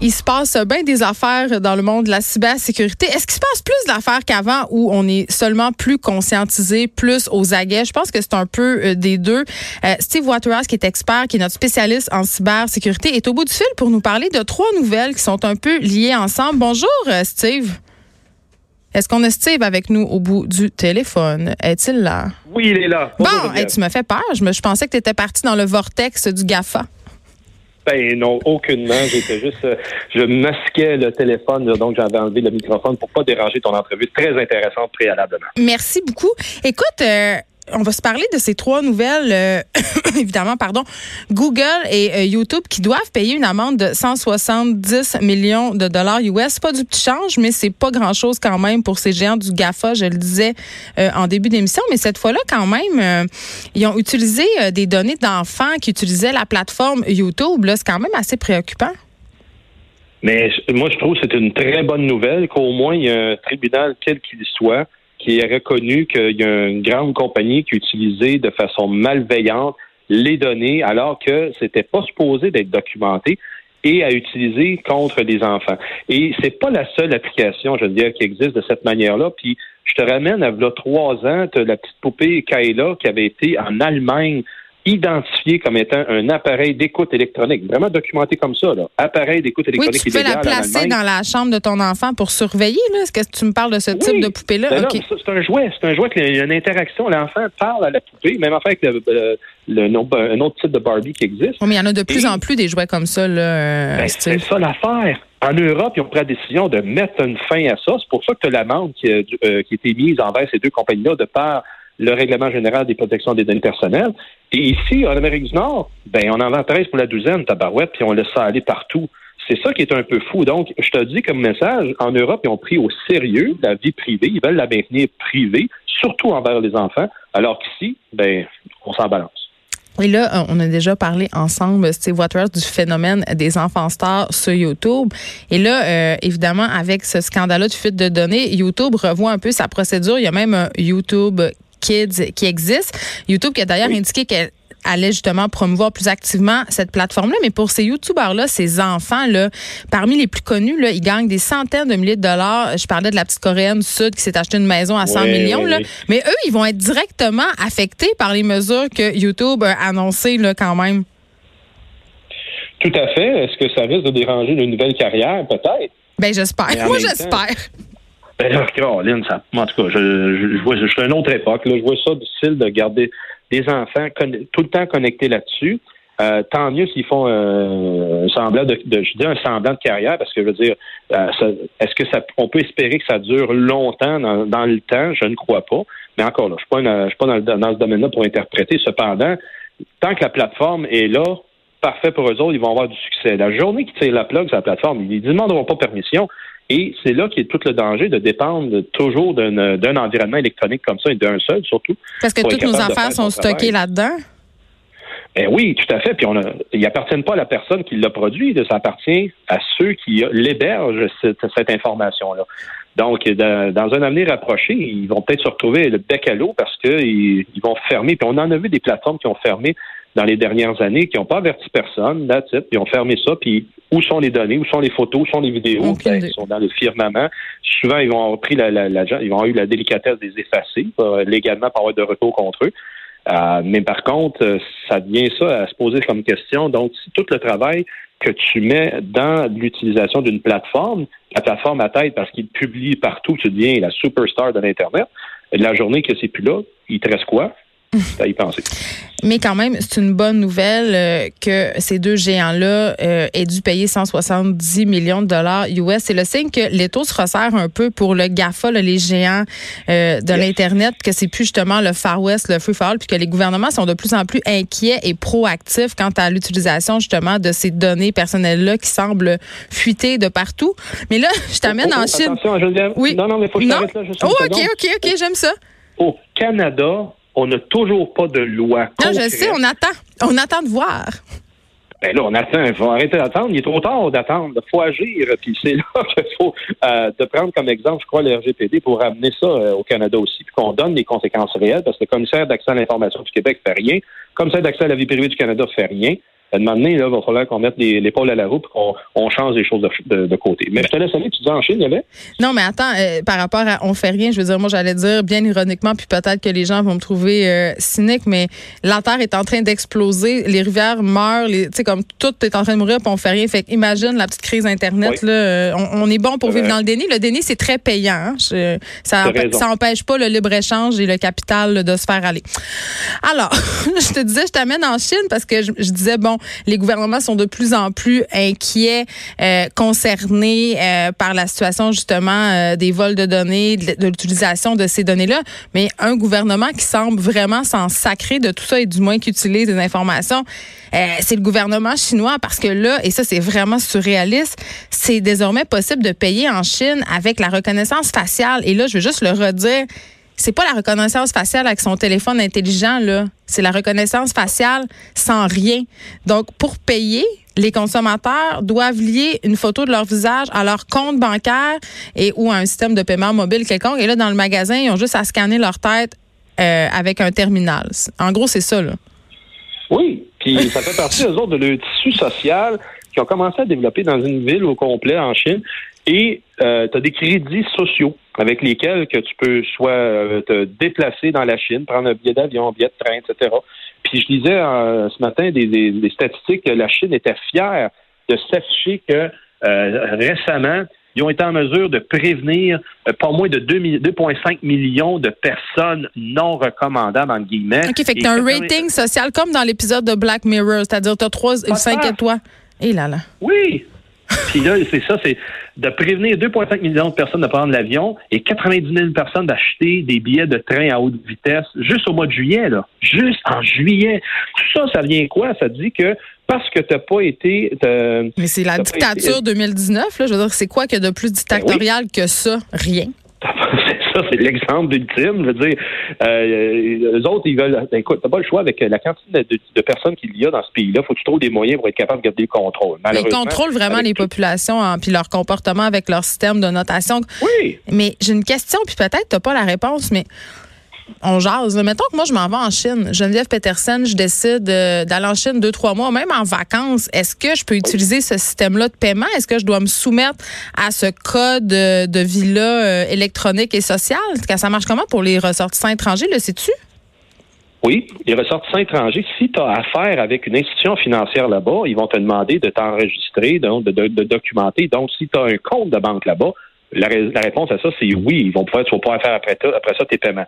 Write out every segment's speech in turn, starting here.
Il se passe bien des affaires dans le monde de la cybersécurité. Est-ce qu'il se passe plus d'affaires qu'avant où on est seulement plus conscientisé, plus aux aguets? Je pense que c'est un peu euh, des deux. Euh, Steve Waterhouse, qui est expert, qui est notre spécialiste en cybersécurité, est au bout du fil pour nous parler de trois nouvelles qui sont un peu liées ensemble. Bonjour, euh, Steve. Est-ce qu'on a Steve avec nous au bout du téléphone? Est-il là? Oui, il est là. Bon, tu me fais peur. Je, me, je pensais que tu étais parti dans le vortex du GAFA. Ben non, aucunement. J'étais juste, euh, je masquais le téléphone, donc j'avais enlevé le microphone pour pas déranger ton entrevue très intéressante préalablement. Merci beaucoup. Écoute, euh, on va se parler de ces trois nouvelles, euh, évidemment, pardon, Google et euh, YouTube qui doivent payer une amende de 170 millions de dollars US. Pas du petit change, mais c'est pas grand-chose quand même pour ces géants du GAFA, je le disais euh, en début d'émission. Mais cette fois-là, quand même, ils ont utilisé des données d'enfants qui utilisaient la plateforme YouTube. C'est quand même assez préoccupant. Mais moi, je trouve que c'est une très bonne nouvelle qu'au moins il y a un tribunal, quel qu'il soit, qui a reconnu qu'il y a une grande compagnie qui a utilisé de façon malveillante les données alors que c'était pas supposé d'être documenté et à utiliser contre les enfants. Et c'est pas la seule application, je veux dire, qui existe de cette manière-là. Puis je te ramène à là, trois ans, la petite poupée Kayla qui avait été en Allemagne identifié comme étant un appareil d'écoute électronique, vraiment documenté comme ça, là. appareil d'écoute électronique. Oui, tu peux la placer dans la chambre de ton enfant pour surveiller. Là. Est-ce que tu me parles de ce type de poupée-là? Ben c'est un jouet. C'est un jouet qu'il y a une interaction. L'enfant parle à la poupée, même affaire avec le, le, un autre type de Barbie qui existe. mais il y en a de plus en plus des jouets comme ça. Là, ben, c'est ça l'affaire. En Europe, ils ont pris la décision de mettre une fin à ça. C'est pour ça que l'amende qui, euh, qui a été mise envers ces deux compagnies-là de part le règlement général des protections des données personnelles. Et ici, en Amérique du Nord, ben, on en vend 13 pour la douzaine, tabarouette, puis on laisse ça aller partout. C'est ça qui est un peu fou. Donc, je te dis comme message, en Europe, ils ont pris au sérieux la vie privée. Ils veulent la maintenir privée, surtout envers les enfants, alors qu'ici, ben, on s'en balance. Et là, euh, on a déjà parlé ensemble, Steve Waters, du phénomène des enfants stars sur YouTube. Et là, euh, évidemment, avec ce scandale de fuite de données, YouTube revoit un peu sa procédure. Il y a même un YouTube Kids qui existe. YouTube qui a d'ailleurs indiqué qu'elle allait justement promouvoir plus activement cette plateforme-là. Mais pour ces YouTubers-là, ces enfants-là, parmi les plus connus, là, ils gagnent des centaines de milliers de dollars. Je parlais de la petite Coréenne Sud qui s'est acheté une maison à 100 millions. là. Mais eux, ils vont être directement affectés par les mesures que YouTube a annoncées là, quand même. Tout à fait. Est-ce que ça risque de déranger une nouvelle carrière? Peut-être. Ben, j'espère. Moi, j'espère. Ben ça, en tout cas, je, je, vois, je suis à une autre époque. Là, je vois ça difficile de garder des enfants tout le temps connectés là-dessus. Euh, tant mieux s'ils font un semblant de, je dis un semblant de carrière parce que je veux dire, euh, est-ce que ça, on peut espérer que ça dure longtemps dans, le temps? Je ne crois pas. Mais encore là, je suis pas, je suis pas dans, dans ce domaine-là pour interpréter. Cependant, tant que la plateforme est là, parfait pour eux autres, ils vont avoir du succès. La journée qu'ils tirent la plug sur la plateforme, ils ne demanderont pas permission. Et c'est là qu'est tout le danger de dépendre toujours d'un environnement électronique comme ça et d'un seul surtout. Parce que toutes nos affaires sont stockées là-dedans. Eh oui, tout à fait. Puis on a, ils appartiennent pas à la personne qui l'a produit, ça appartient à ceux qui l'hébergent cette, cette information-là. Donc, dans un avenir approché, ils vont peut-être se retrouver le bec à l'eau parce qu'ils ils vont fermer. Puis on en a vu des plateformes qui ont fermé dans les dernières années, qui n'ont pas averti personne, là, ils ont fermé ça, puis où sont les données, où sont les photos, où sont les vidéos, ben, ils sont dans le firmament. Souvent, ils vont avoir pris la, la, ils vont avoir eu la délicatesse des effacer, euh, légalement, pour avoir de retour contre eux. Euh, mais par contre, euh, ça devient ça à se poser comme question. Donc, si tout le travail que tu mets dans l'utilisation d'une plateforme, la plateforme à tête parce qu'il publie partout, tu deviens la superstar de l'Internet, la journée que c'est plus là, il te reste quoi? C'est à y penser. Mais quand même, c'est une bonne nouvelle euh, que ces deux géants-là euh, aient dû payer 170 millions de dollars US. C'est le signe que l'étau se resserre un peu pour le GAFA, les géants euh, de l'Internet, que c'est plus justement le Far West, le Free For All, puis que les gouvernements sont de plus en plus inquiets et proactifs quant à l'utilisation justement de ces données personnelles-là qui semblent fuiter de partout. Mais là, je t'amène Oh, oh, en Chine. Attention, Geneviève. Oui. Non, non, mais faut que je là juste Oh, OK. OK, OK, j'aime ça. Au Canada, on n'a toujours pas de loi. Non, je sais, on attend. On attend de voir. Ben là, on attend. Il faut arrêter d'attendre. Il est trop tard d'attendre. Il faut agir. Puis c'est là qu'il faut euh, de prendre comme exemple, je crois, le RGPD pour ramener ça euh, au Canada aussi, puis qu'on donne les conséquences réelles, parce que le commissaire d'accès à l'information du Québec fait rien. Le commissaire d'accès à la vie privée du Canada fait rien. À un moment donné, là, il va falloir qu'on mette l'épaule à la roue et qu'on on change les choses de, de- de côté. Mais je te laisse aller, tu dis en Chine, il y avait? Non, mais attends, euh, par rapport à on fait rien, je veux dire, moi j'allais dire bien ironiquement, puis peut-être que les gens vont me trouver euh, cynique, mais la Terre est en train d'exploser, les rivières meurent, tu sais, comme tout est en train de mourir, puis on fait rien. Fait imagine la petite crise Internet, Oui. là, euh, on, on est bon pour vivre dans le déni. Le déni, c'est très payant. hein. Je- ça, ça empêche pas le libre-échange et le capital là, de se faire aller. Alors, je te disais, je t'amène en Chine parce que je, je disais, bon, les gouvernements sont de plus en plus inquiets, euh, concernés euh, par la situation justement euh, des vols de données, de, l'utilisation de ces données-là. Mais un gouvernement qui semble vraiment s'en sacrer de tout ça et du moins qui utilise des informations, c'est le gouvernement chinois parce que là, et ça c'est vraiment surréaliste, c'est désormais possible de payer en Chine avec la reconnaissance faciale. Et là, je veux juste le redire. C'est pas la reconnaissance faciale avec son téléphone intelligent, là. C'est la reconnaissance faciale sans rien. Donc, pour payer, les consommateurs doivent lier une photo de leur visage à leur compte bancaire et ou à un système de paiement mobile quelconque. Et là, dans le magasin, ils ont juste à scanner leur tête euh, avec un terminal. En gros, c'est ça, là. Oui, puis ça fait partie, eux autres, de leur tissu social qui ont commencé à développer dans une ville au complet en Chine. Et euh, tu as des crédits sociaux avec lesquels que tu peux soit euh, te déplacer dans la Chine, prendre un billet d'avion, un billet de train, etc. Puis je lisais euh, ce matin des, des- des statistiques que la Chine était fière de s'afficher que récemment, ils ont été en mesure de prévenir pas moins de 2 mi- 2,5 millions de personnes non recommandables, entre guillemets. OK, fait que t'as un 80 rating social comme dans l'épisode de Black Mirror, c'est-à-dire t'as trois, Pas cinq tard. étoiles. Et là, là. Oui. Puis là, c'est ça, c'est de prévenir 2,5 millions de personnes de prendre l'avion et 90 000 personnes d'acheter des billets de train à haute vitesse juste au mois de juillet, là. Juste en juillet. Tout ça, ça vient quoi? Ça dit que parce que t'as pas été... Mais c'est la pas été- dictature 2019, là. Je veux dire, c'est quoi a de plus dictatorial que ça? Rien. Ça, c'est l'exemple ultime. Je veux dire, euh, eux autres, ils veulent. ben, écoute, t'as pas le choix avec la quantité de, de personnes qu'il y a dans ce pays-là. Faut que tu trouves des moyens pour être capable de garder le contrôle. Ils contrôlent vraiment les tout- populations hein, puis leur comportement avec leur système de notation. Oui. Mais j'ai une question, puis peut-être tu n'as pas la réponse, mais on jase. Mettons que moi, je m'en vais en Chine. Geneviève Peterson, je décide euh, d'aller en Chine deux, trois mois, même en vacances. Est-ce que je peux utiliser ce système-là de paiement? Est-ce que je dois me soumettre à ce code euh, de vie-là euh, électronique et social? Ça marche comment pour les ressortissants étrangers, le sais-tu? Oui, les ressortissants étrangers, si tu as affaire avec une institution financière là-bas, ils vont te demander de t'enregistrer, de, de- documenter. Donc, si tu as un compte de banque là-bas, la, ré- la réponse à ça, c'est oui. Ils vont pouvoir, tu vas pouvoir faire après, après ça tes paiements.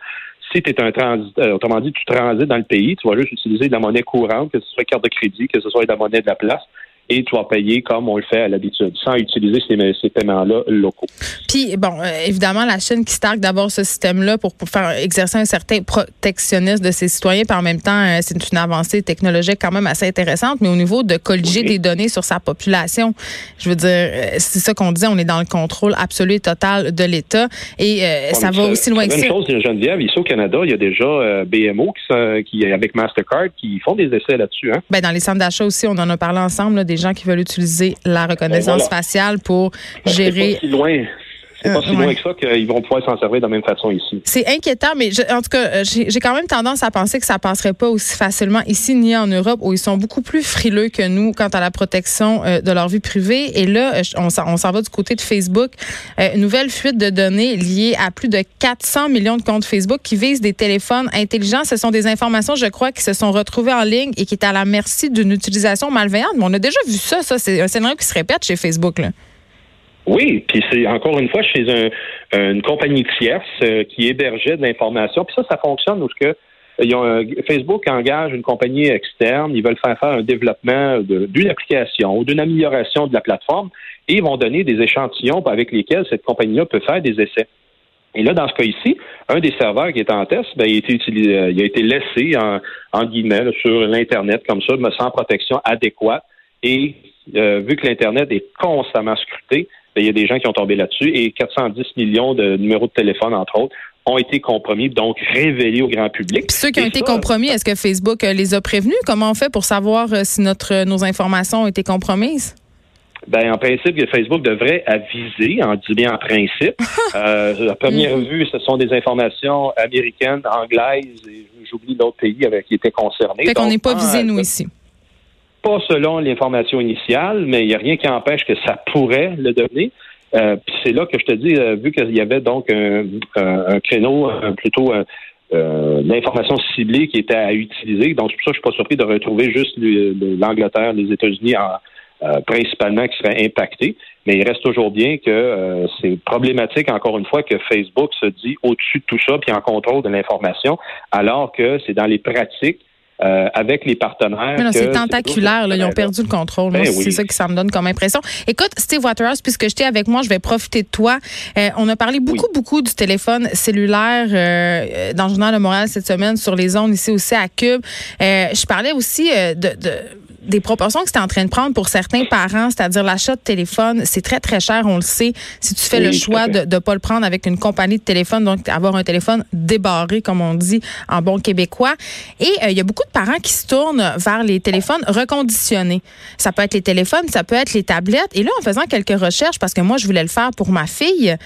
Si tu es un transit, euh, autrement dit, tu transites dans le pays, tu vas juste utiliser de la monnaie courante, que ce soit carte de crédit, que ce soit de la monnaie de la place, et tu vas payer comme on le fait à l'habitude, sans utiliser ces, ces paiements-là locaux. Puis, bon, euh, évidemment, la Chine qui starque d'abord ce système-là pour, pour faire exercer un certain protectionnisme de ses citoyens, puis en même temps, euh, c'est une avancée technologique quand même assez intéressante, mais au niveau de colliger Oui. des données sur sa population, je veux dire, euh, c'est ça qu'on dit, on est dans le contrôle absolu et total de l'État, et euh, ça va aussi loin que Une ça. chose, Geneviève, ici au Canada, il y a déjà BMO qui, sont- qui, avec Mastercard, qui font des essais là-dessus. Hein? Ben, dans les centres d'achat aussi, on en a parlé ensemble, là, des gens qui veulent utiliser la reconnaissance Ben, voilà. faciale pour C'est gérer pas si loin. C'est pas si loin que ça qu'ils vont pouvoir s'en servir de la même façon ici. C'est inquiétant, mais je- en tout cas, euh, j'ai quand même tendance à penser que ça passerait pas aussi facilement ici ni en Europe, où ils sont beaucoup plus frileux que nous quant à la protection euh, de leur vie privée. Et là, euh, on s'en on s'en va du côté de Facebook. Euh, nouvelle fuite de données liée à plus de 400 millions de comptes Facebook qui visent des téléphones intelligents. Ce sont des informations, je crois, qui se sont retrouvées en ligne et qui est à la merci d'une utilisation malveillante. Mais on a déjà vu ça, ça. C'est un scénario qui se répète chez Facebook. Là. Oui, puis c'est encore une fois chez un- une compagnie tierce euh, qui hébergeait de l'information. Puis ça, ça fonctionne parce que Facebook engage une compagnie externe, ils veulent faire faire un développement d'une application ou d'une amélioration de la plateforme et ils vont donner des échantillons avec lesquels cette compagnie-là peut faire des essais. Et là, dans ce cas ici, un des serveurs qui est en test, ben, il, a été utilisé, euh, il a été laissé en, guillemets sur l'Internet comme ça, sans protection adéquate. Et euh, vu que l'Internet est constamment scruté, il y a des gens qui ont tombé là-dessus et 410 millions de numéros de téléphone, entre autres, ont été compromis, donc révélés au grand public. Puis ceux qui ont été compromis, est-ce que Facebook euh, les a prévenus? Comment on fait pour savoir si notre, nos informations ont été compromises? Ben, en principe, Facebook devrait aviser, en dit bien en principe. euh, à première mm-hmm. vue, ce sont des informations américaines, anglaises, et j'oublie d'autres pays avec qui étaient concernés. Fait qu'on n'est pas visé, nous, ici. Pas selon l'information initiale, mais il n'y a rien qui empêche que ça pourrait le donner. Euh, c'est là que je te dis, euh, vu qu'il y avait donc un, créneau plutôt euh, l'information ciblée qui était à utiliser, donc c'est pour ça que je suis pas surpris de retrouver juste l'Angleterre, les États-Unis en euh, principalement qui seraient impactés. Mais il reste toujours bien que euh, c'est problématique, encore une fois, que Facebook se dit au-dessus de tout ça, puis en contrôle de l'information, alors que c'est dans les pratiques euh, avec les partenaires. C'est tentaculaire, là, ils ont perdu le contrôle. Ben c'est ça que ça me donne comme impression. Écoute, Steve Waterhouse, puisque j'étais avec moi, je vais profiter de toi. on a parlé beaucoup, beaucoup du téléphone cellulaire dans le Journal de Montréal cette semaine, sur les ondes ici aussi à Cube. je parlais aussi de, de des proportions que c'est en train de prendre pour certains parents, c'est-à-dire l'achat de téléphone, c'est très, très cher, on le sait. Si tu fais le choix de ne pas le prendre avec une compagnie de téléphone, donc avoir un téléphone débarré, comme on dit en bon québécois. Et euh, il y a beaucoup de parents qui se tournent vers les téléphones reconditionnés. Ça peut être les téléphones, ça peut être les tablettes. Et là, en faisant quelques recherches, parce que moi, je voulais le faire pour ma fille,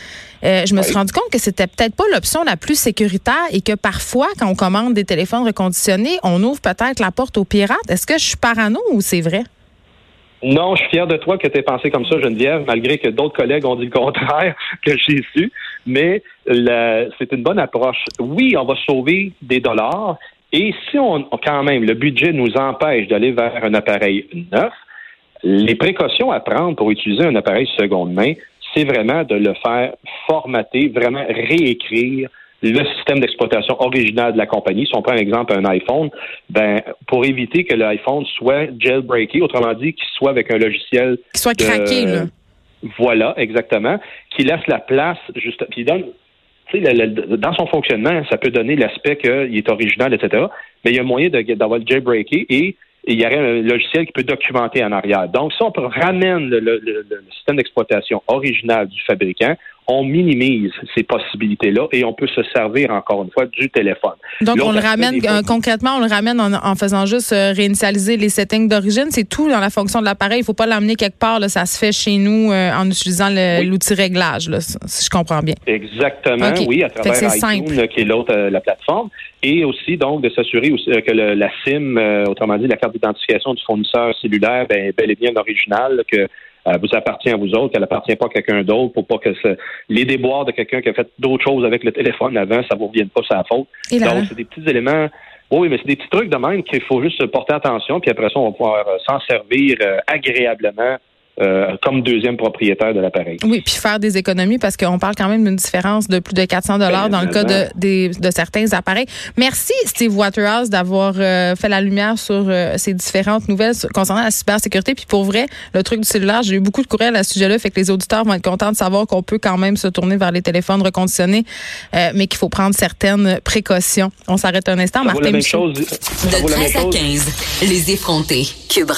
euh, je me suis rendu compte que c'était peut-être pas l'option la plus sécuritaire et que parfois, quand on commande des téléphones reconditionnés, on ouvre peut-être la porte aux pirates. Est-ce que je suis parano ou c'est vrai? Non, je suis fier de toi que tu aies pensé comme ça, Geneviève, malgré que d'autres collègues ont dit le contraire que j'ai su. Mais c'est une bonne approche. Oui, on va sauver des dollars. Et si on, quand même, le budget nous empêche d'aller vers un appareil neuf, les précautions à prendre pour utiliser un appareil seconde main, c'est vraiment de le faire formater, vraiment réécrire le système d'exploitation original de la compagnie. Si on prend un exemple un iPhone, ben pour éviter que l'iPhone soit jailbreaké, autrement dit, qu'il soit avec un logiciel soit craqué, là. Voilà, exactement, qui laisse la place juste, puis donne dans son fonctionnement, ça peut donner l'aspect qu'il est original, etc. Mais il y a moyen d'avoir le jailbreaké et il y aurait un logiciel qui peut documenter en arrière. Donc, si on ramène le système d'exploitation original du fabricant, on minimise ces possibilités-là et on peut se servir encore une fois du téléphone. Donc, on le ramène euh, concrètement, on le ramène en, faisant juste euh, réinitialiser les settings d'origine. C'est tout dans la fonction de l'appareil. Il ne faut pas l'amener quelque part. Là, ça se fait chez nous euh, en utilisant l'outil réglage, là, si je comprends bien. Exactement, oui, à travers iTunes, qui est l'autre, la plateforme. Et aussi, donc, de s'assurer que la SIM, autrement dit, la carte d'identification du fournisseur cellulaire, ben, bel et bien l'original, que euh, vous appartient à vous autres, qu'elle appartient pas à quelqu'un d'autre pour pas que les déboires de quelqu'un qui a fait d'autres choses avec le téléphone avant, ça vous revienne pas sa faute. Donc, c'est des petits éléments. Oui, mais c'est des petits trucs de même qu'il faut juste porter attention, puis après ça, on va pouvoir euh, s'en servir euh, agréablement euh, comme deuxième propriétaire de l'appareil. Oui, puis faire des économies parce qu'on parle quand même d'une différence de plus de 400 dollars dans le cas de, de, certains appareils. Merci Steve Waterhouse d'avoir euh, fait la lumière sur euh, ces différentes nouvelles concernant la cybersécurité. Puis pour vrai, le truc du cellulaire, j'ai eu beaucoup de courriels à ce sujet-là, fait que les auditeurs vont être contents de savoir qu'on peut quand même se tourner vers les téléphones reconditionnés, mais qu'il faut prendre certaines précautions. On s'arrête un instant, Martin. de 13 à 15, les effrontés. Cube